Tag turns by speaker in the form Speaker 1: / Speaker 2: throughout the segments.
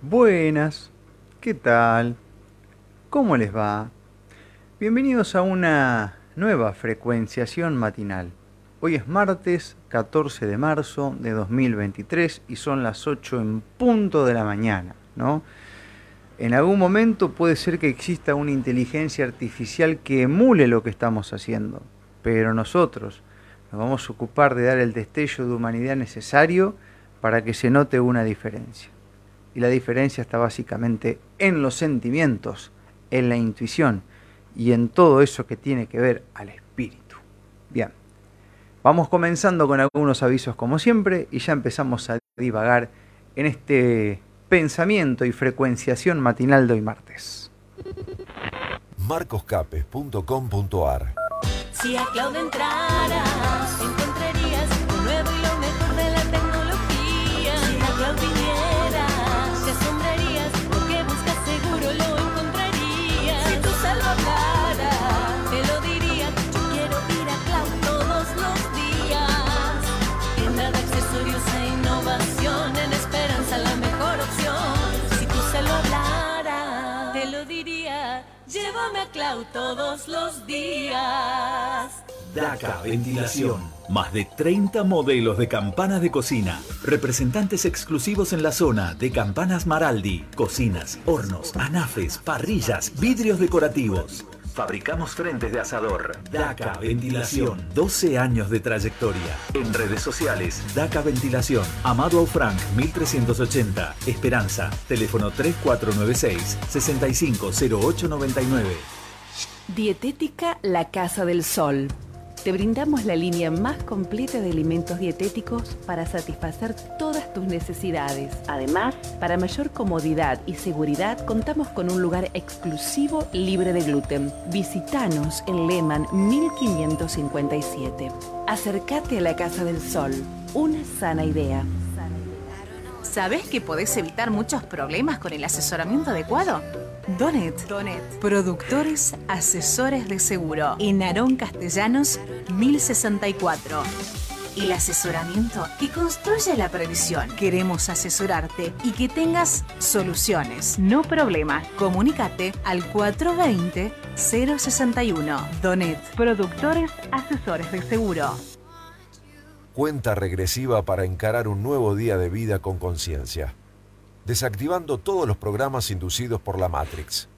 Speaker 1: Buenas, ¿qué tal? ¿Cómo les va? Bienvenidos a una nueva frecuenciación matinal. Hoy es martes 14 de marzo de 2023 y son las 8 en punto de la mañana, ¿no? En algún momento puede ser que exista una inteligencia artificial que emule lo que estamos haciendo, pero nosotros nos vamos a ocupar de dar el destello de humanidad necesario para que se note una diferencia. Y la diferencia está básicamente en los sentimientos, en la intuición y en todo eso que tiene que ver al espíritu. Bien, vamos comenzando con algunos avisos como siempre y ya empezamos a divagar en este pensamiento y frecuenciación matinal de hoy martes.
Speaker 2: marcoscapes.com.ar
Speaker 3: Si a Cloud entraras, llévame a Cloud todos los días.
Speaker 4: DACA Ventilación. Más de 30 modelos de campanas de cocina. Representantes exclusivos en la zona de Campanas Maraldi. Cocinas, hornos, anafes, parrillas, vidrios decorativos. Fabricamos frentes de asador. DACA Ventilación. 12 años de trayectoria. En redes sociales, DACA Ventilación. Amado Aufranc, 1380. Esperanza. Teléfono 3496 650899.
Speaker 5: Dietética La Casa del Sol. Te brindamos la línea más completa de alimentos dietéticos para satisfacer todas tus necesidades. Además, para mayor comodidad y seguridad, contamos con un lugar exclusivo libre de gluten. Visítanos en Lehman 1557. Acércate a la Casa del Sol. Una sana idea.
Speaker 6: ¿Sabés que podés evitar muchos problemas con el asesoramiento adecuado? Donet. Donet. Productores asesores de seguro. En Narón Castellanos, 1064. El asesoramiento que construye la previsión. Queremos asesorarte y que tengas soluciones, no problemas. Comunícate al 420-061. Donet. Productores asesores de seguro.
Speaker 2: Cuenta regresiva para encarar un nuevo día de vida con conciencia. Desactivando todos los programas inducidos por la Matrix.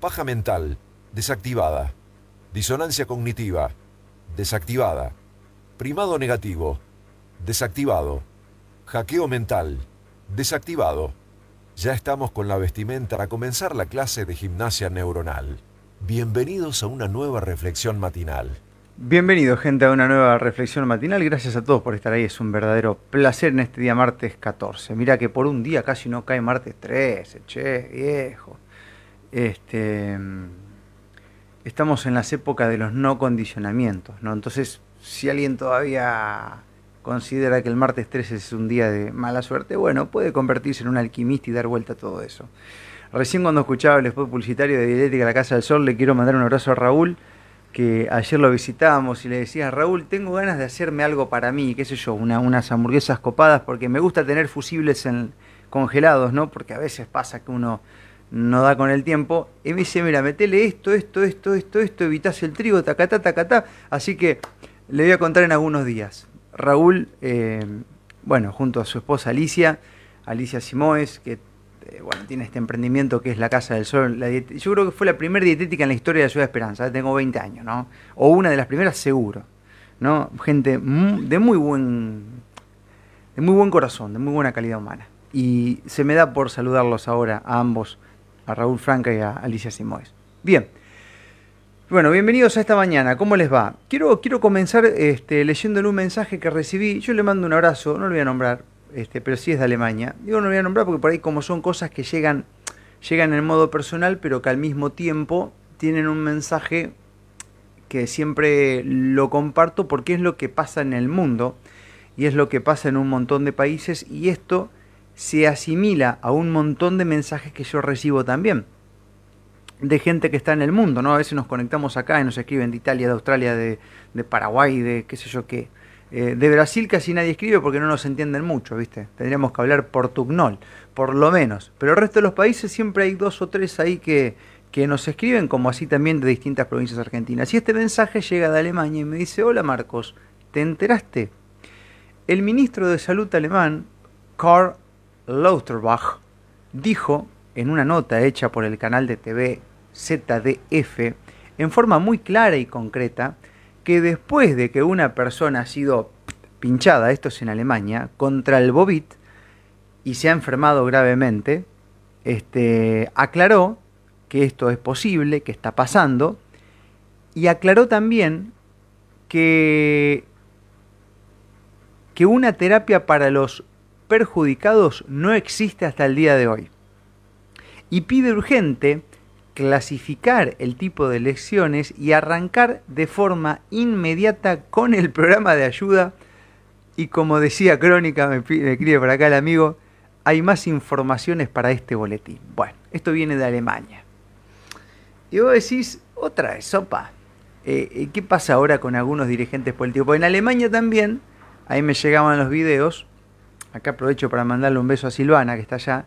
Speaker 2: Paja mental, desactivada. Disonancia cognitiva, desactivada. Primado negativo, desactivado. Hackeo mental, desactivado. Ya estamos con la vestimenta para comenzar la clase de gimnasia neuronal. Bienvenidos a una nueva reflexión matinal.
Speaker 1: Bienvenido gente a una nueva reflexión matinal. Gracias a todos por estar ahí. Es un verdadero placer en este día martes 14. Mira que por un día casi no cae martes 13, che, viejo. Este, estamos en las épocas de los no condicionamientos, ¿no? Entonces, si alguien todavía considera que el martes 13 es un día de mala suerte, bueno, puede convertirse en un alquimista y dar vuelta a todo eso. Recién cuando escuchaba el spot publicitario de Dietética La Casa del Sol, le quiero mandar un abrazo a Raúl que ayer lo visitábamos y le decía, Raúl, tengo ganas de hacerme algo para mí, qué sé yo, una, unas hamburguesas copadas, porque me gusta tener fusibles en, congelados, ¿no? Porque a veces pasa que uno no da con el tiempo. Y me dice, mira, metele esto, esto, esto, esto, esto, evitás el trigo, tacatá, tacatá. Así que le voy a contar en algunos días. Raúl, eh, bueno, junto a su esposa Alicia, Alicia Simoes, que eh, bueno, tiene este emprendimiento que es la Casa del Sol. Yo creo que fue la primera dietética en la historia de la Ciudad de Esperanza. ¿eh? Tengo 20 años, ¿no? O una de las primeras seguro. ¿no? Gente de muy buen de muy buen corazón, de muy buena calidad humana. Y se me da por saludarlos ahora a ambos, a Raúl Franca y a Alicia Simoes. Bien. Bueno, bienvenidos a esta mañana. ¿Cómo les va? Quiero, quiero comenzar este, leyéndole un mensaje que recibí. Yo le mando un abrazo, no lo voy a nombrar, este, pero sí es de Alemania. Digo, no lo voy a nombrar porque por ahí como son cosas que llegan, llegan en modo personal, pero que al mismo tiempo tienen un mensaje que siempre lo comparto porque es lo que pasa en el mundo y es lo que pasa en un montón de países y esto se asimila a un montón de mensajes que yo recibo también de gente que está en el mundo, ¿no? A veces nos conectamos acá y nos escriben de Italia, de Australia, de, de Paraguay, de qué sé yo qué, Eh, de Brasil casi nadie escribe porque no nos entienden mucho, ¿viste? Tendríamos que hablar portugnol, por lo menos. Pero el resto de los países siempre hay dos o tres ahí que, que nos escriben, como así también de distintas provincias argentinas. Y este mensaje llega de Alemania y me dice, hola Marcos, ¿te enteraste? El ministro de Salud alemán, Karl Lauterbach, dijo en una nota hecha por el canal de TV ZDF, en forma muy clara y concreta, que después de que una persona ha sido pinchada, esto es en Alemania, contra el bobit y se ha enfermado gravemente, este, aclaró que esto es posible, que está pasando, y aclaró también que, que una terapia para los perjudicados no existe hasta el día de hoy. Y pide urgente clasificar el tipo de lesiones y arrancar de forma inmediata con el programa de ayuda. Y como decía Crónica, me, me escribe por acá el amigo, hay más informaciones para este boletín. Bueno, esto viene de Alemania. Y vos decís, otra vez, sopa. Eh, ¿Qué pasa ahora con algunos dirigentes políticos? Porque en Alemania también, ahí me llegaban los videos, acá aprovecho para mandarle un beso a Silvana, que está allá,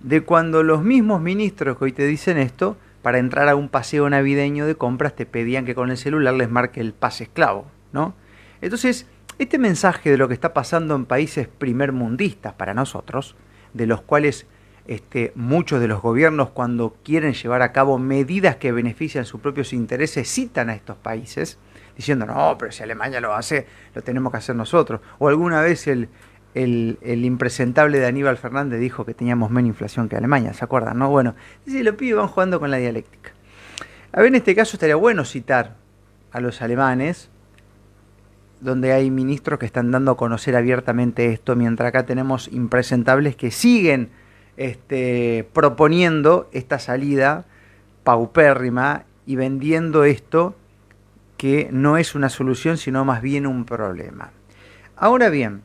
Speaker 1: de cuando los mismos ministros que hoy te dicen esto, para entrar a un paseo navideño de compras, te pedían que con el celular les marque el pase esclavo, ¿no? Entonces, este mensaje de lo que está pasando en países primermundistas para nosotros, de los cuales este, muchos de los gobiernos cuando quieren llevar a cabo medidas que benefician sus propios intereses citan a estos países, diciendo, no, pero si Alemania lo hace, lo tenemos que hacer nosotros. O alguna vez el, el, impresentable de Aníbal Fernández dijo que teníamos menos inflación que Alemania, ¿se acuerdan? No? Bueno, si los pibes van jugando con la dialéctica. A ver, en este caso estaría bueno citar a los alemanes, donde hay ministros que están dando a conocer abiertamente esto, mientras acá tenemos impresentables que siguen este, proponiendo esta salida paupérrima y vendiendo esto que no es una solución, sino más bien un problema. Ahora bien,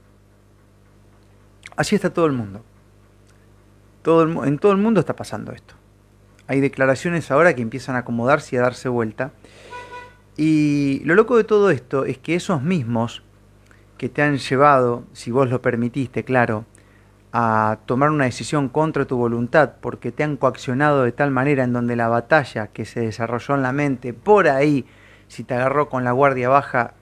Speaker 1: así está todo el mundo. Todo el, en todo el mundo está pasando esto. Hay declaraciones ahora que empiezan a acomodarse y a darse vuelta. Y lo loco de todo esto es que esos mismos que te han llevado, si vos lo permitiste, claro, a tomar una decisión contra tu voluntad porque te han coaccionado de tal manera en donde la batalla que se desarrolló en la mente, por ahí, si te agarró con la guardia baja,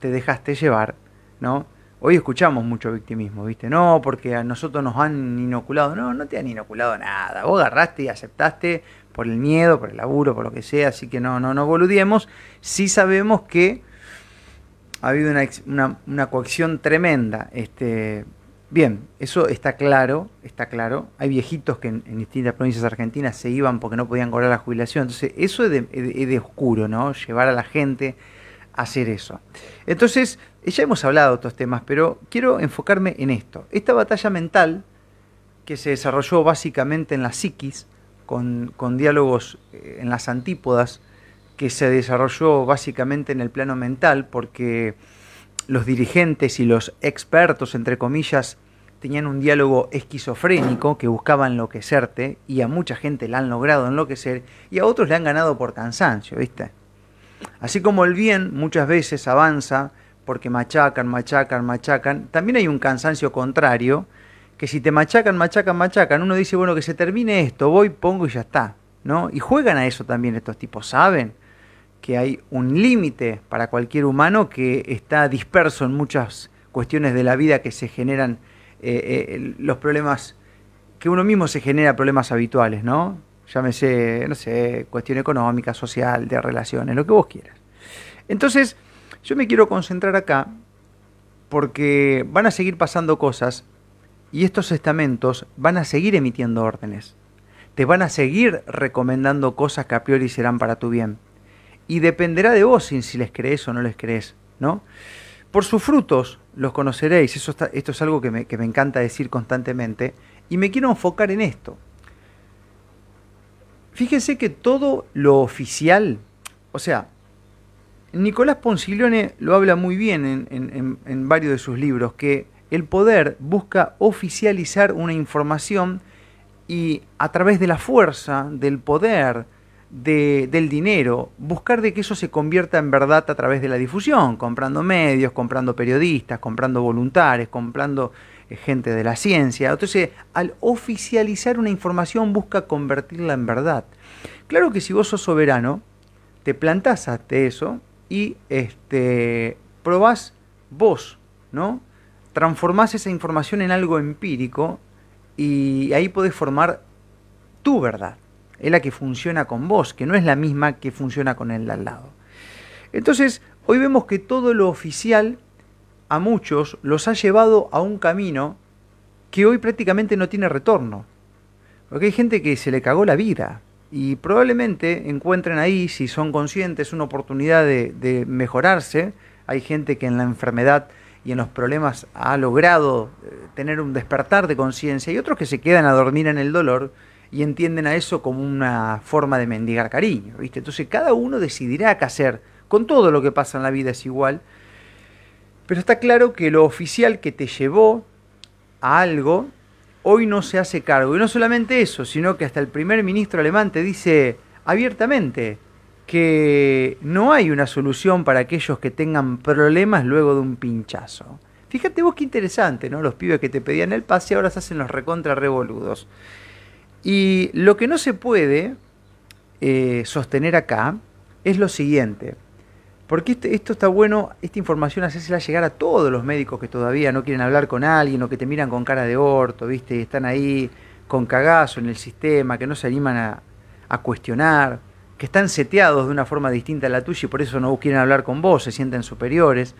Speaker 1: te dejaste llevar, ¿no? Hoy escuchamos mucho victimismo, ¿viste? No, porque a nosotros nos han inoculado. No, no te han inoculado nada. Vos agarraste y aceptaste por el miedo, por el laburo, por lo que sea, así que no, no, no boludiemos. Sí sabemos que ha habido una, una, coacción tremenda. Este, Bien, eso está claro, está claro. Hay viejitos que en, distintas provincias argentinas se iban porque no podían cobrar la jubilación. Entonces, eso es de, es de, oscuro, ¿no? Llevar a la gente hacer eso. Entonces, ya hemos hablado de otros temas, pero quiero enfocarme en esto. Esta batalla mental que se desarrolló básicamente en la psiquis, con, diálogos eh, en las antípodas, que se desarrolló básicamente en el plano mental, porque los dirigentes y los expertos, entre comillas, tenían un diálogo esquizofrénico que buscaba enloquecerte y a mucha gente la han logrado enloquecer y a otros le han ganado por cansancio, ¿viste? Así como el bien muchas veces avanza porque machacan, machacan, machacan, también hay un cansancio contrario que si te machacan, machacan, machacan, uno dice, bueno, que se termine esto, voy, pongo y ya está, ¿no? Y juegan a eso también estos tipos, ¿saben? que hay un límite para cualquier humano que está disperso en muchas cuestiones de la vida que se generan eh, eh, los problemas, que uno mismo se genera problemas habituales, ¿no? Llámese, no sé, cuestión económica, social, de relaciones, lo que vos quieras. Entonces, yo me quiero concentrar acá porque van a seguir pasando cosas y estos estamentos van a seguir emitiendo órdenes. Te van a seguir recomendando cosas que a priori serán para tu bien y dependerá de vos si les crees o no les crees, ¿no? Por sus frutos los conoceréis, eso está, esto es algo que me, que me encanta decir constantemente, y me quiero enfocar en esto. Fíjense que todo lo oficial, o sea, Nicolás Ponciglione lo habla muy bien en, varios de sus libros, que el poder busca oficializar una información y a través de la fuerza, del poder, de- del dinero, buscar de que eso se convierta en verdad a través de la difusión, comprando medios, comprando periodistas, comprando voluntarios, comprando gente de la ciencia. Entonces, al oficializar una información busca convertirla en verdad. Claro que si vos sos soberano, te plantás ante eso y este, probás vos, ¿no? Transformás esa información en algo empírico y ahí podés formar tu verdad. Es la que funciona con vos, que no es la misma que funciona con el de al lado. Entonces, hoy vemos que todo lo oficial a muchos los ha llevado a un camino que hoy prácticamente no tiene retorno. Porque hay gente que se le cagó la vida y probablemente encuentren ahí, si son conscientes, una oportunidad de, de mejorarse. Hay gente que en la enfermedad y en los problemas ha logrado eh, tener un despertar de conciencia y otros que se quedan a dormir en el dolor y entienden a eso como una forma de mendigar cariño, ¿viste? Entonces cada uno decidirá qué hacer. Con todo lo que pasa en la vida es igual. Pero está claro que lo oficial que te llevó a algo hoy no se hace cargo. Y no solamente eso, sino que hasta el primer ministro alemán te dice abiertamente que no hay una solución para aquellos que tengan problemas luego de un pinchazo. Fíjate vos qué interesante, ¿no? Los pibes que te pedían el pase ahora se hacen los recontra revoludos. Y lo que no se puede eh, sostener acá es lo siguiente. Porque este- esto está bueno, esta información hacérsela llegar a todos los médicos que todavía no quieren hablar con alguien o que te miran con cara de orto, ¿viste? Están ahí con cagazo en el sistema, que no se animan a, a cuestionar, que están seteados de una forma distinta a la tuya y por eso no quieren hablar con vos, se sienten superiores.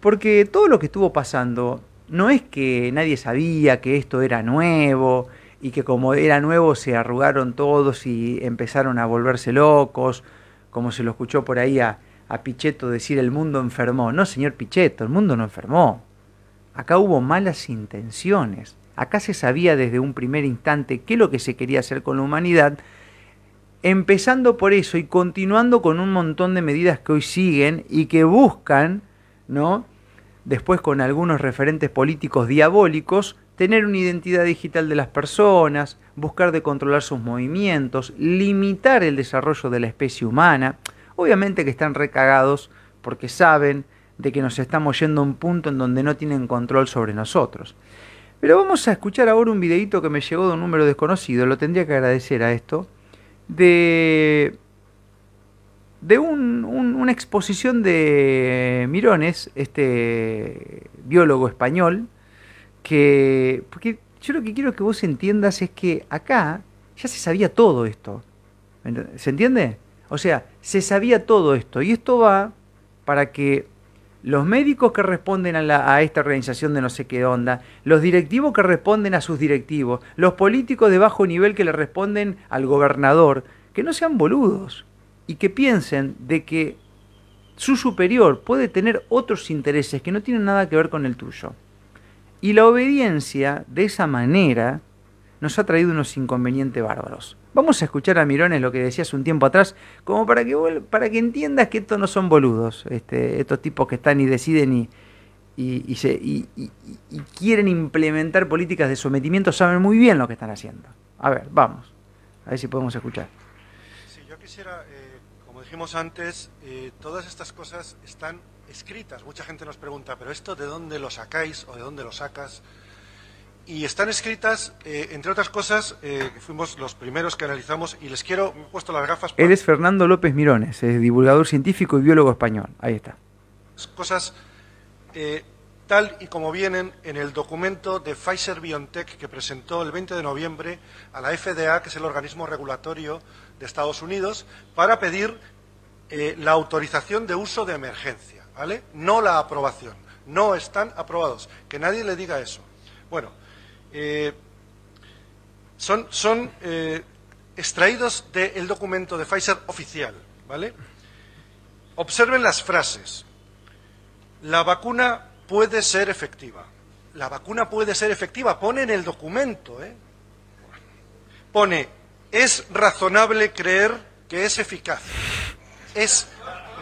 Speaker 1: Porque todo lo que estuvo pasando no es que nadie sabía que esto era nuevo y que como era nuevo se arrugaron todos y empezaron a volverse locos, como se lo escuchó por ahí a, a Pichetto decir el mundo enfermó. No, señor Pichetto, el mundo no enfermó. Acá hubo malas intenciones. Acá se sabía desde un primer instante qué es lo que se quería hacer con la humanidad, empezando por eso y continuando con un montón de medidas que hoy siguen y que buscan, ¿no? Después con algunos referentes políticos diabólicos, tener una identidad digital de las personas, buscar de controlar sus movimientos, limitar el desarrollo de la especie humana. Obviamente que están recagados porque saben de que nos estamos yendo a un punto en donde no tienen control sobre nosotros. Pero vamos a escuchar ahora un videito que me llegó de un número desconocido, lo tendría que agradecer a esto, de, de un- un- una exposición de Mirones, este biólogo español, que, porque yo lo que quiero que vos entiendas es que acá ya se sabía todo esto. ¿Me ent- ¿Se entiende? O sea, se sabía todo esto. Y esto va para que los médicos que responden a, la- a esta organización de no sé qué onda, los directivos que responden a sus directivos, los políticos de bajo nivel que le responden al gobernador, que no sean boludos y que piensen de que su superior puede tener otros intereses que no tienen nada que ver con el tuyo. Y la obediencia, de esa manera, nos ha traído unos inconvenientes bárbaros. Vamos a escuchar a Mirones lo que decía hace un tiempo atrás, como para que, para que entiendas que estos no son boludos, este, estos tipos que están y deciden y- y quieren implementar políticas de sometimiento, saben muy bien lo que están haciendo. A ver, vamos, a ver si podemos escuchar.
Speaker 7: Sí, yo quisiera, eh, como dijimos antes, eh, todas estas cosas están escritas. Mucha gente nos pregunta, ¿pero esto de dónde lo sacáis o de dónde lo sacas? Y están escritas, eh, entre otras cosas, eh, que fuimos los primeros que analizamos y les quiero, me he puesto las gafas
Speaker 1: Él es Fernando López Mirones, es divulgador científico y biólogo español. Ahí está.
Speaker 7: cosas eh, tal y como vienen en el documento de Pfizer BioNTech que presentó el 20 de noviembre a la FDA, que es el organismo regulatorio de Estados Unidos, para pedir la autorización de uso de emergencia, ¿vale? No la aprobación. No están aprobados. Que nadie le diga eso. Bueno, eh, son, eh, extraídos del documento de Pfizer oficial, ¿vale? Observen las frases. La vacuna puede ser efectiva. La vacuna puede ser efectiva. Pone en el documento, ¿eh? Pone, es razonable creer que es eficaz. Es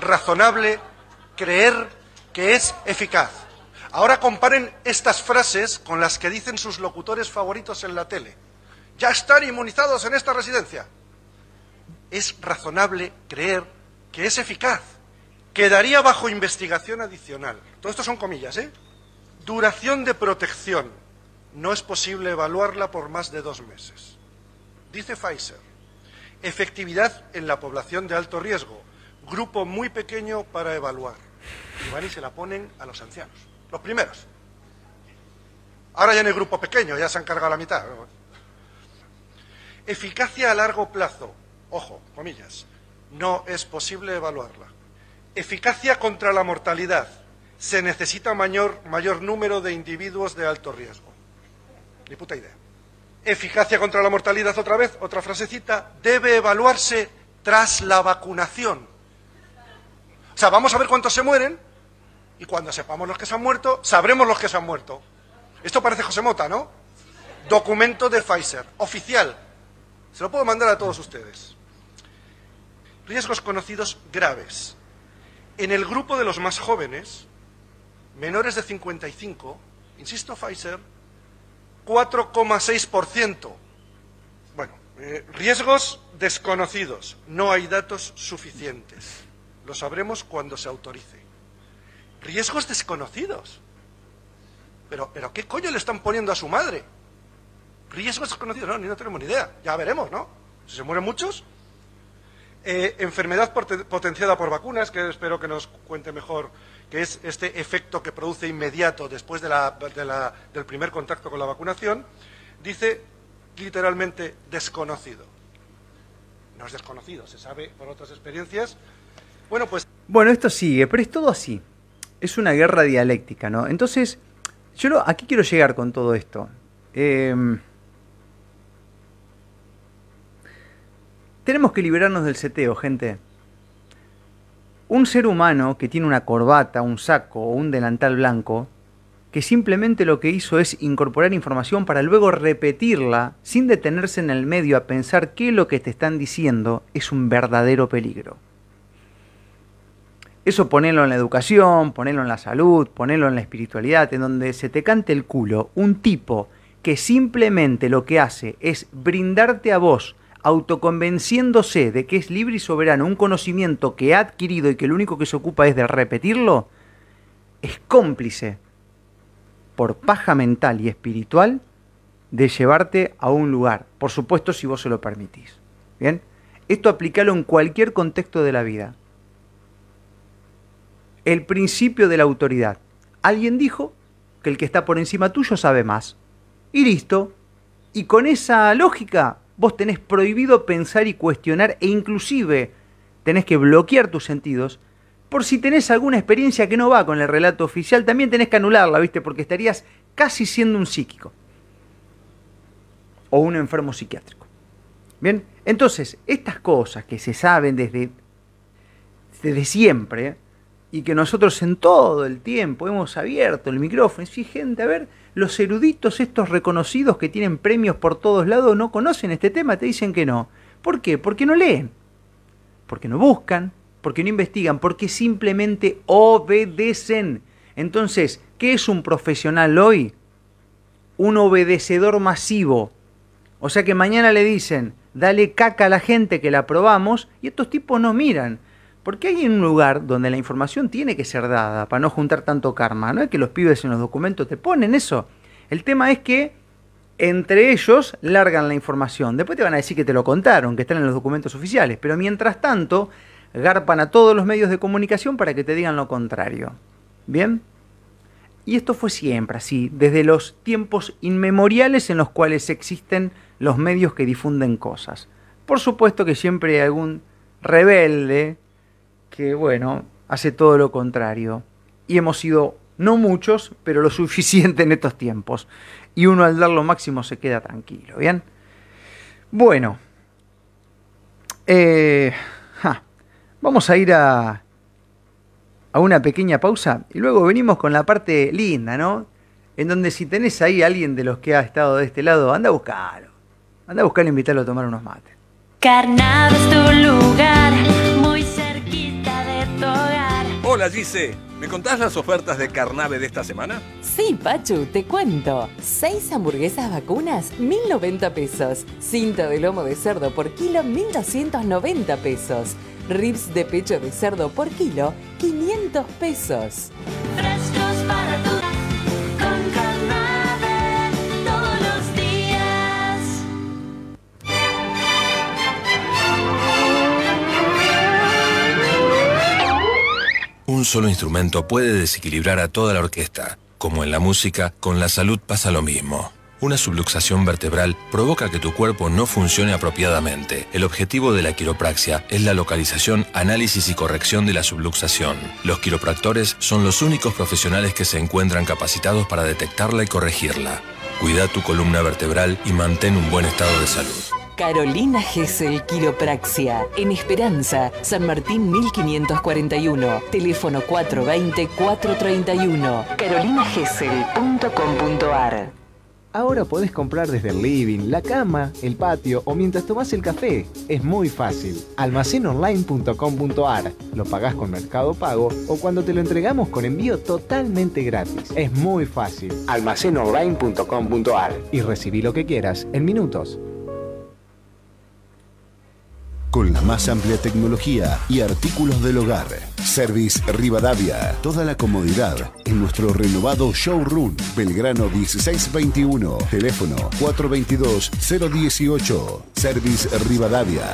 Speaker 7: razonable creer que es eficaz. Ahora comparen estas frases con las que dicen sus locutores favoritos en la tele. Ya están inmunizados en esta residencia. es razonable creer que es eficaz. Quedaría bajo investigación adicional. Todo esto son comillas, ¿eh? Duración de protección. No es posible evaluarla por más de dos meses. Dice Pfizer. Efectividad en la población de alto riesgo. Grupo muy pequeño para evaluar. Y van y se la ponen a los ancianos. Los primeros. Ahora ya no hay grupo pequeño, ya se han cargado la mitad. Eficacia a largo plazo. Ojo, comillas. No es posible evaluarla. Eficacia contra la mortalidad. Se necesita mayor, mayor número de individuos de alto riesgo. Ni puta idea. Eficacia contra la mortalidad otra vez, otra frasecita. Debe evaluarse tras la vacunación. O sea, vamos a ver cuántos se mueren y cuando sepamos los que se han muerto, sabremos los que se han muerto. Esto parece José Mota, ¿no? Documento de Pfizer, oficial. Se lo puedo mandar a todos ustedes. Riesgos conocidos graves. En el grupo de los más jóvenes, menores de 55, insisto, Pfizer, 4,6%. Bueno, eh, riesgos desconocidos. No hay datos suficientes. Lo sabremos cuando se autorice. Riesgos desconocidos. Pero, pero ¿qué coño le están poniendo a su madre? Riesgos desconocidos, no, ni no tenemos ni idea. Ya veremos, ¿no? Si se mueren muchos. Eh, enfermedad potenciada por vacunas, que espero que nos cuente mejor, que es este efecto que produce inmediato después de la- de la- del primer contacto con la vacunación, dice literalmente desconocido. No es desconocido, se sabe por otras experiencias. Bueno, pues
Speaker 1: Bueno, esto sigue, pero es todo así. Es una guerra dialéctica, ¿no? Entonces, yo aquí quiero llegar con todo esto. Em, tenemos que liberarnos del seteo, gente. Un ser humano que tiene una corbata, un saco o un delantal blanco, que simplemente lo que hizo es incorporar información para luego repetirla sin detenerse en el medio a pensar que lo que te están diciendo es un verdadero peligro. Eso ponelo en la educación, ponelo en la salud, ponelo en la espiritualidad, en donde se te cante el culo un tipo que simplemente lo que hace es brindarte a vos, autoconvenciéndose de que es libre y soberano, un conocimiento que ha adquirido y que lo único que se ocupa es de repetirlo, es cómplice por paja mental y espiritual de llevarte a un lugar, por supuesto si vos se lo permitís. ¿Bien? Esto aplicalo en cualquier contexto de la vida el principio de la autoridad. Alguien dijo que el que está por encima tuyo sabe más. Y listo. Y con esa lógica vos tenés prohibido pensar y cuestionar e inclusive tenés que bloquear tus sentidos. Por si tenés alguna experiencia que no va con el relato oficial, también tenés que anularla, ¿viste? Porque estarías casi siendo un psíquico. O un enfermo psiquiátrico. Bien, entonces, estas cosas que se saben desde, desde siempre, y que nosotros en todo el tiempo hemos abierto el micrófono. Y sí, gente, a ver, los eruditos estos reconocidos que tienen premios por todos lados no conocen este tema, te dicen que no. ¿Por qué? Porque no leen, porque no buscan, porque no investigan, porque simplemente obedecen. Entonces, ¿qué es un profesional hoy? Un obedecedor masivo. O sea que mañana le dicen, dale caca a la gente que la probamos, y estos tipos no miran. Porque hay un lugar donde la información tiene que ser dada para no juntar tanto karma. No es que los pibes en los documentos te ponen eso. El tema es que entre ellos largan la información. Después te van a decir que te lo contaron, que están en los documentos oficiales. Pero mientras tanto, garpan a todos los medios de comunicación para que te digan lo contrario. ¿Bien? Y esto fue siempre así, desde los tiempos inmemoriales en los cuales existen los medios que difunden cosas. Por supuesto que siempre hay algún rebelde que, bueno, hace todo lo contrario. Y hemos sido, no muchos, pero lo suficiente en estos tiempos. Y uno al dar lo máximo se queda tranquilo, ¿bien? Bueno, eh, vamos a ir a, a una pequeña pausa y luego venimos con la parte linda, ¿no? En donde si tenés ahí a alguien de los que ha estado de este lado, anda a buscarlo. Anda a buscarlo e invitarlo a tomar unos mates.
Speaker 8: Hola Gise, ¿me contás las ofertas de Carnave de esta semana?
Speaker 9: Sí, Pachu, te cuento. Seis hamburguesas vacunas, 1090 pesos. Cinta de lomo de cerdo por kilo, 1290 pesos. Ribs de pecho de cerdo por kilo, 500 pesos.
Speaker 10: Un solo instrumento puede desequilibrar a toda la orquesta. Como en la música, con la salud pasa lo mismo. Una subluxación vertebral provoca que tu cuerpo no funcione apropiadamente. El objetivo de la quiropraxia es la localización, análisis y corrección de la subluxación. Los quiropractores son los únicos profesionales que se encuentran capacitados para detectarla y corregirla. Cuida tu columna vertebral y mantén un buen estado de salud.
Speaker 9: Carolina Gesell Quiropraxia. En Esperanza, San Martín 1541. Teléfono 420-431. carolinagessel.com.ar
Speaker 11: Ahora podés comprar desde el living, la cama, el patio o mientras tomás el café. Es muy fácil. Almacenonline.com.ar. Lo pagás con Mercado Pago o cuando te lo entregamos con envío totalmente gratis. Es muy fácil. Almacenonline.com.ar. Y recibí lo que quieras en minutos.
Speaker 12: Con la más amplia tecnología y artículos del hogar. Service Rivadavia. Toda la comodidad en nuestro renovado showroom. Belgrano 1621. Teléfono 422-018. Service Rivadavia.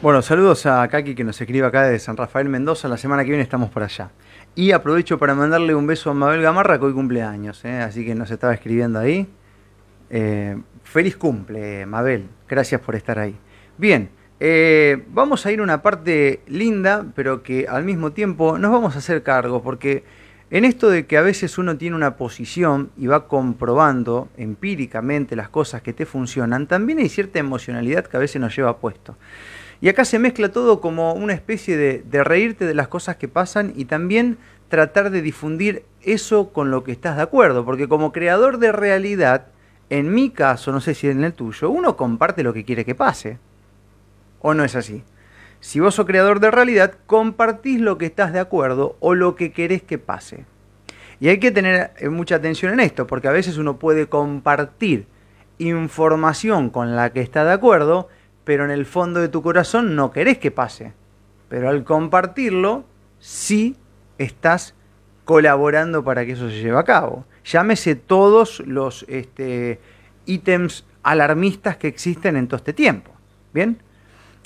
Speaker 1: Bueno, saludos a Kaki que nos escribe acá de San Rafael Mendoza. La semana que viene estamos por allá. Y aprovecho para mandarle un beso a Mabel Gamarra que hoy cumpleaños, ¿eh? así que nos estaba escribiendo ahí. Eh, feliz cumple, Mabel. Gracias por estar ahí. Bien, eh, vamos a ir a una parte linda, pero que al mismo tiempo nos vamos a hacer cargo, porque en esto de que a veces uno tiene una posición y va comprobando empíricamente las cosas que te funcionan, también hay cierta emocionalidad que a veces nos lleva puesto. Y acá se mezcla todo como una especie de, de reírte de las cosas que pasan y también tratar de difundir eso con lo que estás de acuerdo, porque como creador de realidad, en mi caso, no sé si en el tuyo, uno comparte lo que quiere que pase. ¿O no es así? Si vos sos creador de realidad, compartís lo que estás de acuerdo o lo que querés que pase. Y hay que tener eh, mucha atención en esto, porque a veces uno puede compartir información con la que está de acuerdo, pero en el fondo de tu corazón no querés que pase. Pero al compartirlo, sí estás colaborando para que eso se lleve a cabo. Llámese todos los este, ítems alarmistas que existen en todo este tiempo. ¿Bien?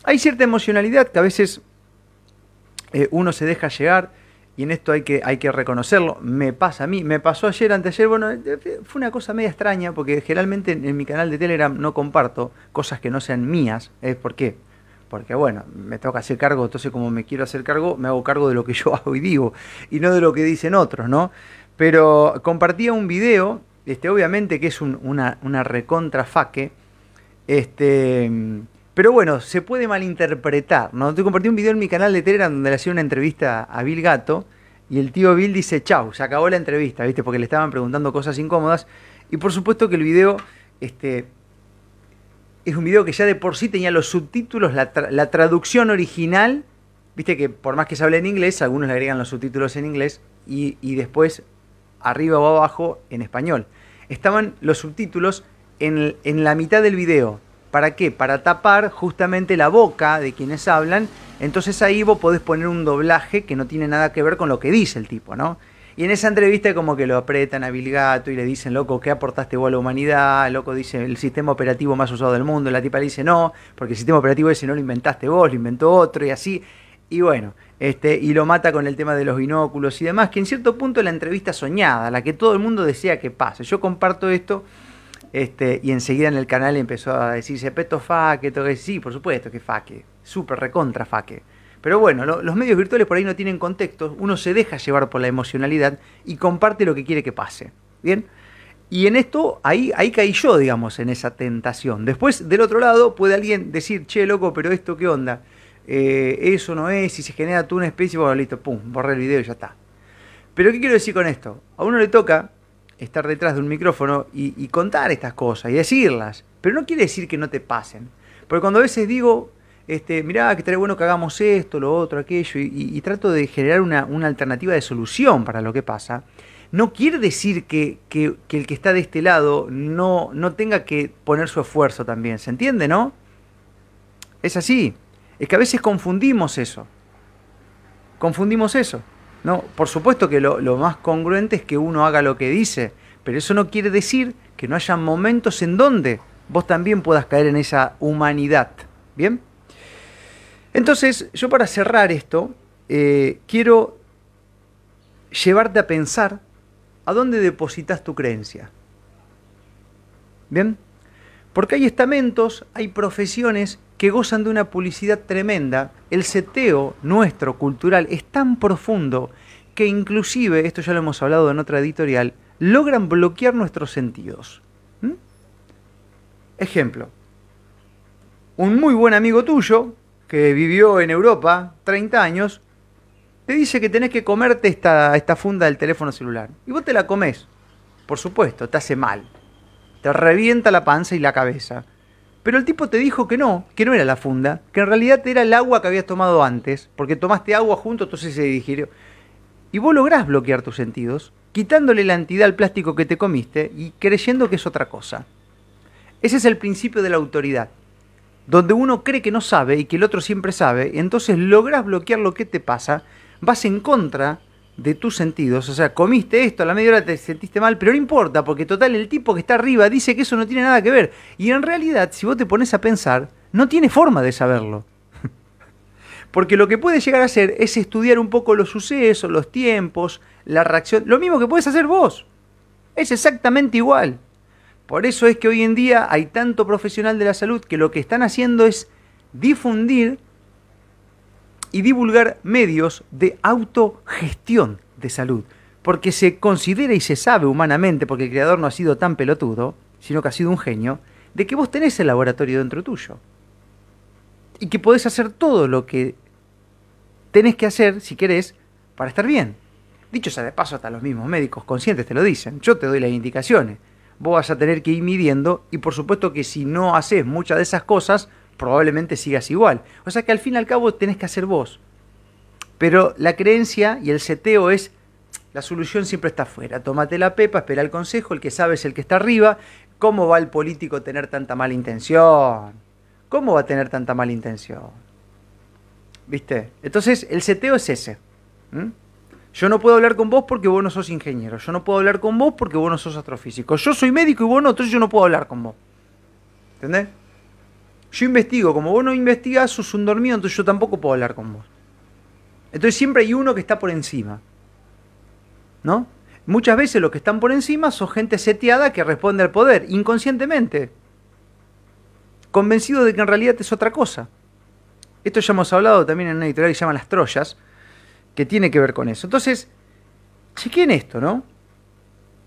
Speaker 1: Hay cierta emocionalidad que a veces eh, uno se deja llegar y en esto hay que, hay que reconocerlo. Me pasa a mí, me pasó ayer, anteayer, bueno, eh, fue una cosa media extraña porque generalmente en, mi canal de Telegram no comparto cosas que no sean mías. ¿eh? ¿Por qué? Porque bueno, me toca hacer cargo, entonces como me quiero hacer cargo, me hago cargo de lo que yo hago y digo, y no de lo que dicen otros, ¿no? Pero compartía un video, este, obviamente que es un- una, una recontra faque, este, pero bueno, se puede malinterpretar, ¿no? Te compartí un video en mi canal de Telegram donde le hacía una entrevista a Bill Gato y el tío Bill dice, chau, se acabó la entrevista, ¿viste? Porque le estaban preguntando cosas incómodas y por supuesto que el video, este, es un video que ya de por sí tenía los subtítulos, la, tra- la traducción original, viste que por más que se hable en inglés, algunos le agregan los subtítulos en inglés y, después arriba o abajo en español. Estaban los subtítulos en la mitad del video. ¿Para qué? Para tapar justamente la boca de quienes hablan. Entonces ahí vos podés poner un doblaje que no tiene nada que ver con lo que dice el tipo, ¿no? Y en esa entrevista como que lo apretan a Bill Gato y le dicen, loco, ¿qué aportaste vos a la humanidad? Loco dice, el sistema operativo más usado del mundo. La tipa le dice, no, porque el sistema operativo ese no lo inventaste vos, lo inventó otro y así. Y bueno, este, y lo mata con el tema de los binóculos y demás, que en cierto punto la entrevista soñada, la que todo el mundo desea que pase. Yo comparto esto este, y enseguida en el canal empezó a decirse, peto faque, todo sí, por supuesto que faque, súper recontra faque. Pero bueno, lo- los medios virtuales por ahí no tienen contexto, uno se deja llevar por la emocionalidad y comparte lo que quiere que pase. ¿Bien? Y en esto, ahí, ahí caí yo, digamos, en esa tentación. Después, del otro lado, puede alguien decir, che, loco, pero esto qué onda, Eh, eso no es, y se genera tú una especie, bueno, listo, pum, borré el video y ya está. Pero ¿qué quiero decir con esto? A uno le toca estar detrás de un micrófono y, contar estas cosas y decirlas, pero no quiere decir que no te pasen. Porque cuando a veces digo, este, mirá, que estaría bueno que hagamos esto, lo otro, aquello, y trato de generar una, una alternativa de solución para lo que pasa, no quiere decir que, que- que el que está de este lado no, no tenga que poner su esfuerzo también, ¿se entiende, no? Es así, es que a veces confundimos eso, confundimos eso. No, por supuesto que lo, más congruente es que uno haga lo que dice, pero eso no quiere decir que no haya momentos en donde vos también puedas caer en esa humanidad. ¿Bien? Entonces, yo para cerrar esto, eh, quiero llevarte a pensar a dónde depositas tu creencia. ¿Bien? Porque hay estamentos, hay profesiones que gozan de una publicidad tremenda. El seteo nuestro cultural es tan profundo que inclusive, esto ya lo hemos hablado en otra editorial, logran bloquear nuestros sentidos. ¿Mm? Ejemplo, un muy buen amigo tuyo que vivió en Europa 30 años, te dice que tenés que comerte esta, esta funda del teléfono celular. Y vos te la comes. Por supuesto, te hace mal. Te revienta la panza y la cabeza. Pero el tipo te dijo que no, que no era la funda, que en realidad era el agua que habías tomado antes, porque tomaste agua junto, entonces se digirió. Y vos lográs bloquear tus sentidos, quitándole la entidad al plástico que te comiste y creyendo que es otra cosa. Ese es el principio de la autoridad, donde uno cree que no sabe y que el otro siempre sabe, entonces logras bloquear lo que te pasa, vas en contra de tus sentidos, o sea, comiste esto, a la media hora te sentiste mal, pero no importa, porque total el tipo que está arriba dice que eso no tiene nada que ver, y en realidad, si vos te pones a pensar, no tiene forma de saberlo. Porque lo que puedes llegar a hacer es estudiar un poco los sucesos, los tiempos, la reacción, lo mismo que puedes hacer vos. Es exactamente igual. Por eso es que hoy en día hay tanto profesional de la salud que lo que están haciendo es difundir y divulgar medios de autogestión de salud. Porque se considera y se sabe humanamente, porque el creador no ha sido tan pelotudo, sino que ha sido un genio, de que vos tenés el laboratorio dentro tuyo. Y que podés hacer todo lo que tenés que hacer, si querés, para estar bien. Dicho sea de paso, hasta los mismos médicos conscientes te lo dicen. Yo te doy las indicaciones. Vos vas a tener que ir midiendo y por supuesto que si no haces muchas de esas cosas, probablemente sigas igual. O sea que al fin y al cabo tenés que hacer vos. Pero la creencia y el seteo es, la solución siempre está afuera. Tómate la pepa, espera el consejo, el que sabe es el que está arriba. ¿Cómo va el político a tener tanta mala intención? ¿Cómo va a tener tanta mala intención? ¿Viste? Entonces el seteo es ese. Yo no puedo hablar con vos porque vos no sos ingeniero. Yo no puedo hablar con vos porque vos no sos astrofísico. Yo soy médico y vos no, entonces yo no puedo hablar con vos. ¿Entendés? Yo investigo, como vos no investigás, sos un dormido, entonces yo tampoco puedo hablar con vos. Entonces siempre hay uno que está por encima. ¿No? Muchas veces los que están por encima son gente seteada que responde al poder, inconscientemente. Convencido de que en realidad es otra cosa. Esto ya hemos hablado también en una editorial que se llama Las Troyas, que tiene que ver con eso. Entonces, chequen esto, ¿no?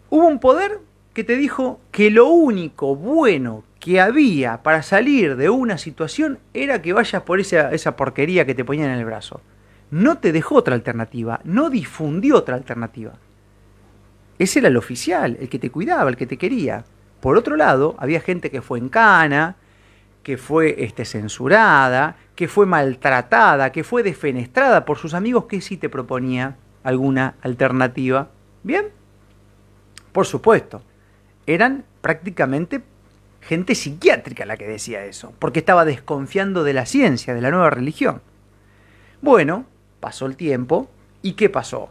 Speaker 1: Hubo un poder que te dijo que lo único bueno que había para salir de una situación era que vayas por esa, esa porquería que te ponían en el brazo. No te dejó otra alternativa, no difundió otra alternativa. Ese era el oficial, el que te cuidaba, el que te quería. Por otro lado, había gente que fue en cana, que fue este, censurada, que fue maltratada, que fue defenestrada por sus amigos que sí te proponía alguna alternativa. ¿Bien? Por supuesto, eran prácticamente gente psiquiátrica la que decía eso, porque estaba desconfiando de la ciencia, de la nueva religión. Bueno, pasó el tiempo, ¿y qué pasó?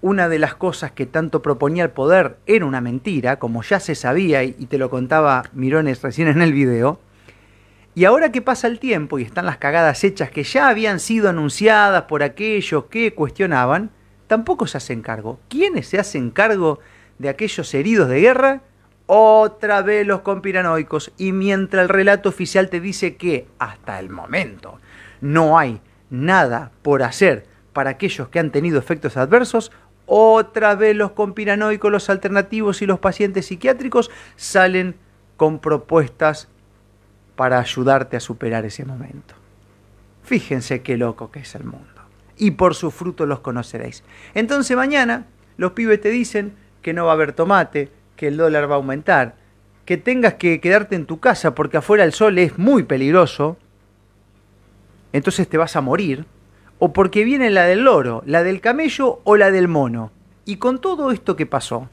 Speaker 1: Una de las cosas que tanto proponía el poder era una mentira, como ya se sabía y te lo contaba Mirones recién en el video, y ahora que pasa el tiempo y están las cagadas hechas que ya habían sido anunciadas por aquellos que cuestionaban, tampoco se hacen cargo. ¿Quiénes se hacen cargo de aquellos heridos de guerra? Otra vez los conspiranoicos. Y mientras el relato oficial te dice que hasta el momento no hay nada por hacer para aquellos que han tenido efectos adversos, otra vez los conspiranoicos, los alternativos y los pacientes psiquiátricos salen con propuestas para ayudarte a superar ese momento. Fíjense qué loco que es el mundo. Y por su fruto los conoceréis. Entonces mañana los pibes te dicen que no va a haber tomate, que el dólar va a aumentar, que tengas que quedarte en tu casa porque afuera el sol es muy peligroso. entonces te vas a morir, o porque viene la del loro, la del camello o la del mono. Y con todo esto que pasó,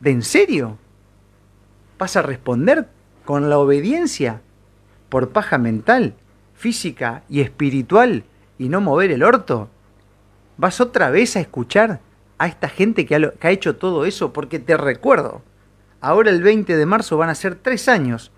Speaker 1: ¿de en serio? ¿Vas a responder con la obediencia por paja mental, física y espiritual y no mover el orto? ¿Vas otra vez a escuchar a esta gente que ha, hecho todo eso? Porque te recuerdo, ahora el 20 de marzo van a ser tres años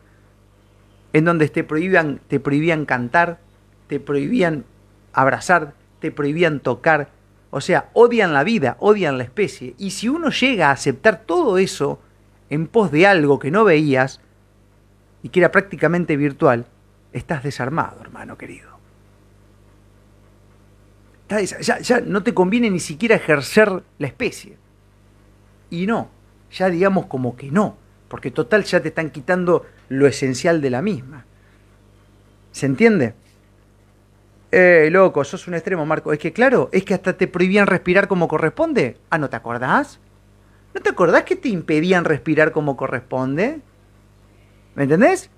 Speaker 1: en donde te prohibían, te prohibían cantar, te prohibían abrazar, te prohibían tocar. O sea, odian la vida, odian la especie. Y si uno llega a aceptar todo eso en pos de algo que no veías y que era prácticamente virtual, estás desarmado, hermano querido. Ya no te conviene ni siquiera ejercer la especie. Y no, ya digamos como que no, porque total ya te están quitando lo esencial de la misma. ¿Se entiende? Eh, loco, sos un extremo, Marco. Es que claro, es que hasta te prohibían respirar como corresponde. Ah, ¿no te acordás? ¿No te acordás que te impedían respirar como corresponde? ¿Me entendés?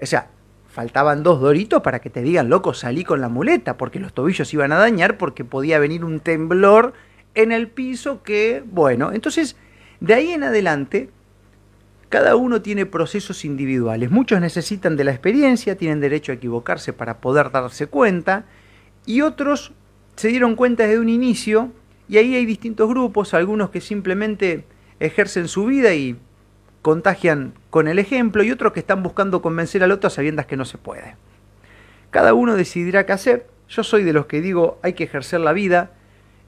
Speaker 1: O sea, faltaban dos doritos para que te digan, loco, salí con la muleta, porque los tobillos iban a dañar, porque podía venir un temblor en el piso que, bueno, entonces, de ahí en adelante, cada uno tiene procesos individuales. Muchos necesitan de la experiencia, tienen derecho a equivocarse para poder darse cuenta, y otros se dieron cuenta desde un inicio, y ahí hay distintos grupos, algunos que simplemente ejercen su vida y contagian con el ejemplo, y otros que están buscando convencer al otro a sabiendas que no se puede. Cada uno decidirá qué hacer. Yo soy de los que digo hay que ejercer la vida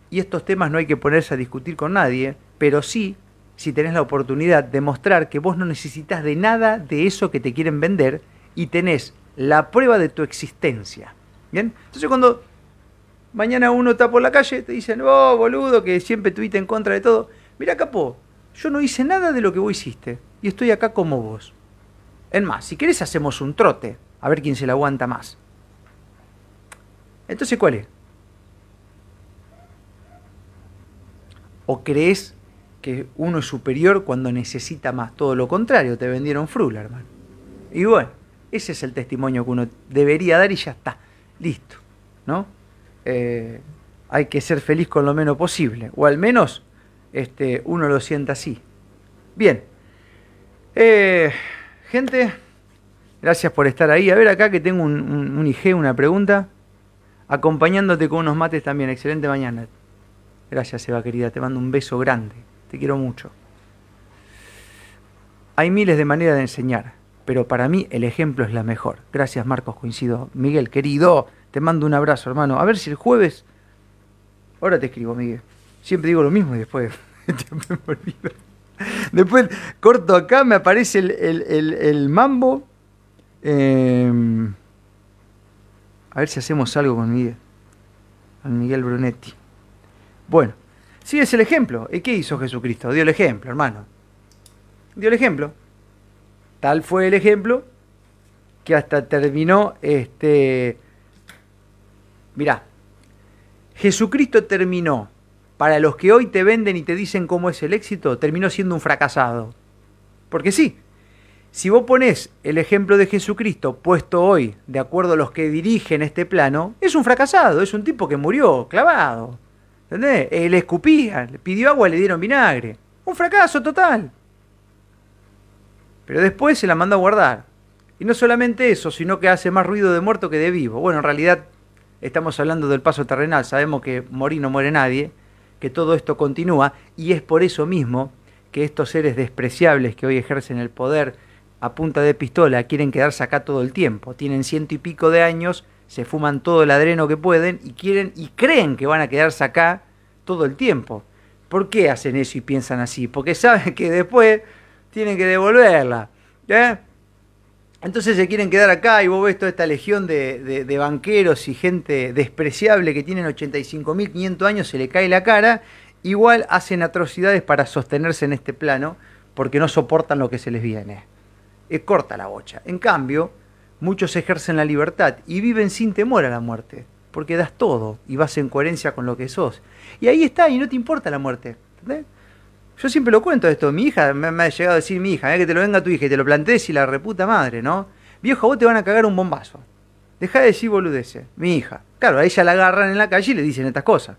Speaker 1: y estos temas no hay que ponerse a discutir con nadie, pero sí, si tenés la oportunidad de mostrar que vos no necesitas de nada de eso que te quieren vender y tenés la prueba de tu existencia. ¿Bien? Entonces cuando mañana uno está por la calle, te dicen, oh, boludo, que siempre estuviste en contra de todo. Mira, capo, yo no hice nada de lo que vos hiciste y estoy acá como vos. Es más, si querés hacemos un trote, a ver quién se la aguanta más. Entonces, ¿cuál es? ¿O crees que uno es superior cuando necesita más? Todo lo contrario, te vendieron frula, hermano. Y bueno, ese es el testimonio que uno debería dar y ya está, listo, ¿no? Eh, hay que ser feliz con lo menos posible, o al menos este, uno lo sienta así. Bien, Eh, gente, gracias por estar ahí. A ver acá que tengo un, un, IG, una pregunta. Acompañándote con unos mates también. Excelente mañana. Gracias, Eva, querida. Te mando un beso grande. Te quiero mucho. Hay miles de maneras de enseñar, pero para mí el ejemplo es la mejor. Gracias, Marcos, coincido. Miguel, querido, te mando un abrazo, hermano. A ver si el jueves... Ahora te escribo, Miguel. Siempre digo lo mismo y después... Después corto acá, me aparece el, el- el- mambo. Eh, a ver si hacemos algo con Miguel. Con Miguel Brunetti. Bueno, sí es el ejemplo. ¿Y qué hizo Jesucristo? Dio el ejemplo, hermano. Dio el ejemplo. Tal fue el ejemplo que hasta terminó este. Mirá, Jesucristo terminó para los que hoy te venden y te dicen cómo es el éxito, terminó siendo un fracasado. Porque sí, si vos ponés el ejemplo de Jesucristo puesto hoy de acuerdo a los que dirigen este plano, es un fracasado, es un tipo que murió clavado. ¿Entendés? Eh, le escupían, le pidió agua, le dieron vinagre. Un fracaso total. Pero después se la mandó a guardar. Y no solamente eso, sino que hace más ruido de muerto que de vivo. Bueno, en realidad estamos hablando del paso terrenal, sabemos que morir no muere nadie, que todo esto continúa, y es por eso mismo que estos seres despreciables que hoy ejercen el poder a punta de pistola quieren quedarse acá todo el tiempo. Tienen ciento y pico de años, se fuman todo el adreno que pueden y quieren y creen que van a quedarse acá todo el tiempo. ¿Por qué hacen eso y piensan así? Porque saben que después tienen que devolverla. ¿eh? Entonces se quieren quedar acá y vos ves toda esta legión de, de- banqueros y gente despreciable que tienen 85.500 años, se le cae la cara, igual hacen atrocidades para sostenerse en este plano porque no soportan lo que se les viene. Es corta la bocha. En cambio, muchos ejercen la libertad y viven sin temor a la muerte, porque das todo y vas en coherencia con lo que sos. Y ahí está, y no te importa la muerte. ¿entendés? Yo siempre lo cuento esto. Mi hija, me, ha llegado a decir mi hija, eh, que te lo venga tu hija y te lo plantees y la reputa madre, ¿no? Viejo, vos te van a cagar un bombazo. deja de decir boludeces. Mi hija. Claro, a ella la agarran en la calle y le dicen estas cosas.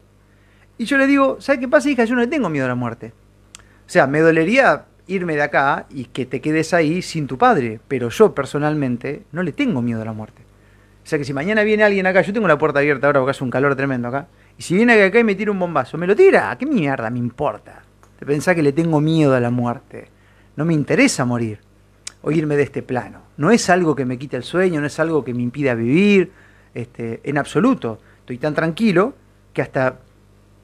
Speaker 1: Y yo le digo, ¿sabes qué pasa, hija? Yo no le tengo miedo a la muerte. O sea, me dolería irme de acá y que te quedes ahí sin tu padre, pero yo personalmente no le tengo miedo a la muerte. O sea que si mañana viene alguien acá, yo tengo la puerta abierta ahora porque hace un calor tremendo acá, y si viene acá y me tira un bombazo, me lo tira, ¿qué mierda me importa? Te pensás que le tengo miedo a la muerte. No me interesa morir o irme de este plano. No es algo que me quite el sueño, no es algo que me impida vivir, este, en absoluto. Estoy tan tranquilo que hasta,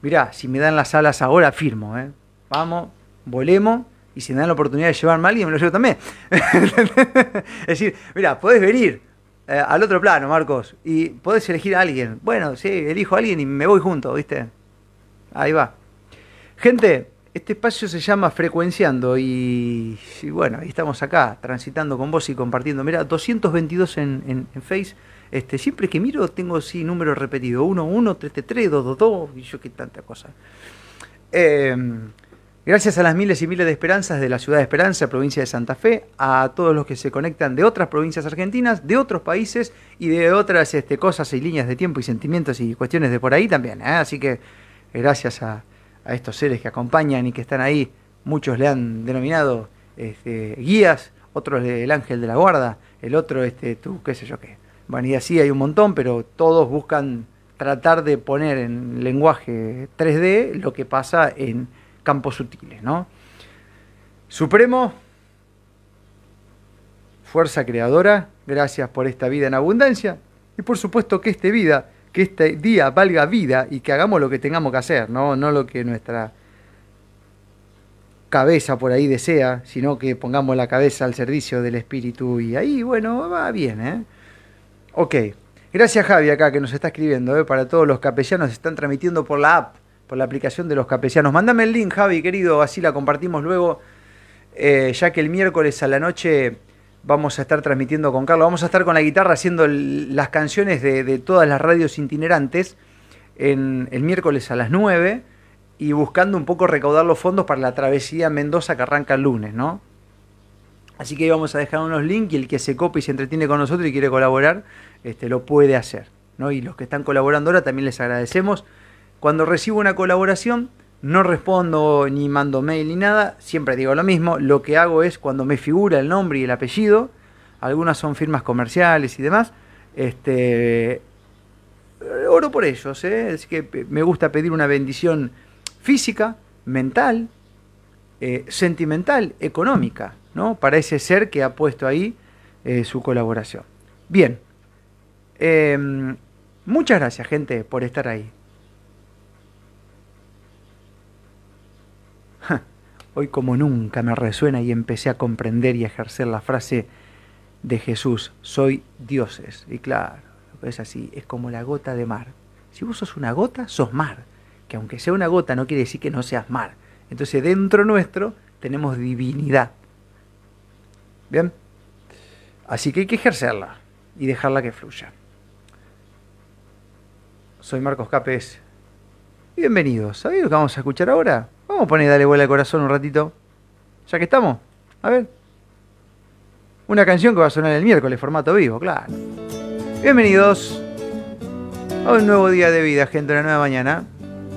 Speaker 1: mirá, si me dan las alas ahora, firmo. ¿eh? Vamos, volemos y si me dan la oportunidad de llevarme a alguien, me lo llevo también. es decir, mira, podés venir eh, al otro plano, Marcos, y podés elegir a alguien. Bueno, sí, elijo a alguien y me voy junto, ¿viste? Ahí va. Gente, este espacio se llama Frecuenciando y, bueno, estamos acá, transitando con vos y compartiendo. Mira, 222 en, Face. Este, siempre que miro tengo sí números repetidos. 1, 1, 3, 3, 2, 2, 2, y yo qué tanta cosa. Eh, gracias a las miles y miles de esperanzas de la ciudad de Esperanza, provincia de Santa Fe, a todos los que se conectan de otras provincias argentinas, de otros países y de otras este, cosas y líneas de tiempo y sentimientos y cuestiones de por ahí también. ¿eh? Así que gracias a, a, estos seres que acompañan y que están ahí. Muchos le han denominado este, guías, otros el ángel de la guarda, el otro, este, tú, qué sé yo qué. Bueno, y así hay un montón, pero todos buscan tratar de poner en lenguaje 3D lo que pasa en campos sutiles, ¿no? Supremo, fuerza creadora, gracias por esta vida en abundancia y por supuesto que esta vida, que este día valga vida y que hagamos lo que tengamos que hacer, no, no lo que nuestra cabeza por ahí desea, sino que pongamos la cabeza al servicio del espíritu y ahí, bueno, va bien, ¿eh? Ok, gracias Javi acá que nos está escribiendo, ¿eh? para todos los capellanos, están transmitiendo por la app, por la aplicación de los capellanos. Mándame el link, Javi, querido, así la compartimos luego, eh, ya que el miércoles a la noche vamos a estar transmitiendo con Carlos, vamos a estar con la guitarra haciendo las canciones de, todas las radios itinerantes en, el miércoles a las 9 y buscando un poco recaudar los fondos para la travesía Mendoza que arranca el lunes, ¿no? Así que vamos a dejar unos links y el que se copie y se entretiene con nosotros y quiere colaborar, este, lo puede hacer. ¿no? Y los que están colaborando ahora también les agradecemos. Cuando recibo una colaboración, no respondo ni mando mail ni nada, siempre digo lo mismo. Lo que hago es cuando me figura el nombre y el apellido, algunas son firmas comerciales y demás, este, oro por ellos. ¿eh? Es que me gusta pedir una bendición física, mental, eh, sentimental, económica. ¿no? para ese ser que ha puesto ahí eh, su colaboración. Bien, eh, muchas gracias gente por estar ahí. Ja, hoy como nunca me resuena y empecé a comprender y ejercer la frase de Jesús, soy dioses. Y claro, es así, es como la gota de mar. Si vos sos una gota, sos mar. Que aunque sea una gota no quiere decir que no seas mar. Entonces dentro nuestro tenemos divinidad. Bien. Así que hay que ejercerla y dejarla que fluya. Soy Marcos Capes. Bienvenidos. ¿Sabéis lo que vamos a escuchar ahora? Vamos a poner Dale vuela al corazón un ratito. Ya que estamos. A ver. Una canción que va a sonar el miércoles, formato vivo, claro. Bienvenidos a un nuevo día de vida, gente, una nueva mañana.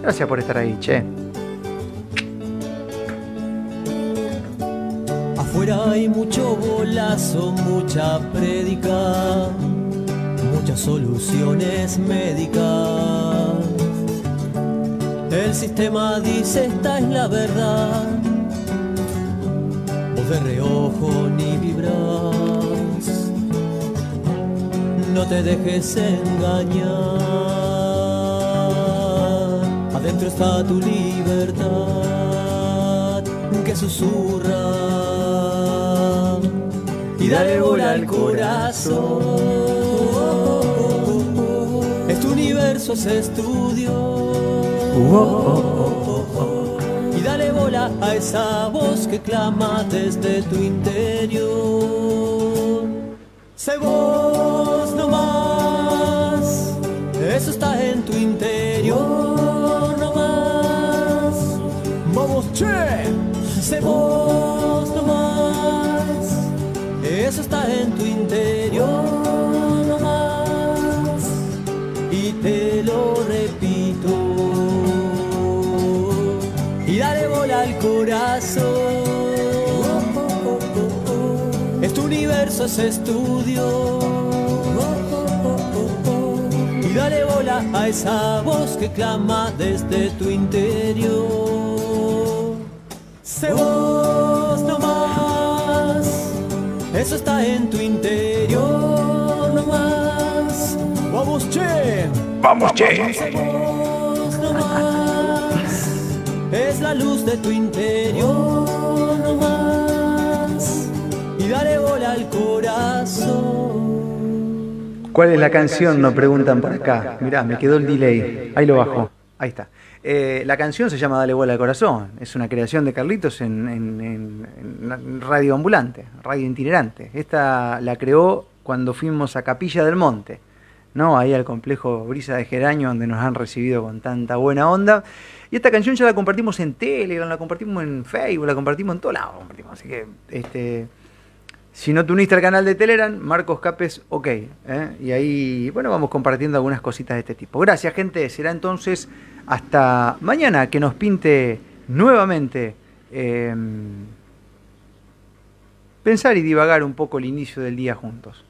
Speaker 1: Gracias por estar ahí, che.
Speaker 13: Afuera hay mucho bolazo, mucha prédica, muchas soluciones médicas. El sistema dice esta es la verdad. Vos de reojo ni vibras. No te dejes engañar. Adentro está tu libertad que susurra y dale bola al corazón. Este universo se estudió. Y dale bola a esa voz que clama desde tu interior. Sé vos no más, eso está en tu interior no más. Vamos, che, sé vos no más eso está en tu interior corazón. Este universo es estudio. Y dale bola a esa voz que clama desde tu interior. Sé vos nomás, eso está en tu interior nomás. Vamos, che.
Speaker 1: Vamos, che.
Speaker 13: Es la luz de tu interior. Y dale bola al corazón.
Speaker 1: ¿Cuál es la canción? Nos preguntan por acá. Mirá, me quedó el delay. Ahí lo bajo. Ahí está. Eh, la canción se llama Dale bola al corazón. Es una creación de Carlitos en radio ambulante, radio itinerante. Esta la creó cuando fuimos a Capilla del Monte, ¿no? Ahí al complejo Brisa de Geraño, donde nos han recibido con tanta buena onda. Y esta canción ya la compartimos en Telegram, la compartimos en Facebook, la compartimos en todos lados. Así que, este, si no te uniste al canal de Telegram, Marcos Capes, ok. ¿eh? Y ahí, bueno, vamos compartiendo algunas cositas de este tipo. Gracias, gente. Será entonces hasta mañana que nos pinte nuevamente eh, pensar y divagar un poco el inicio del día juntos.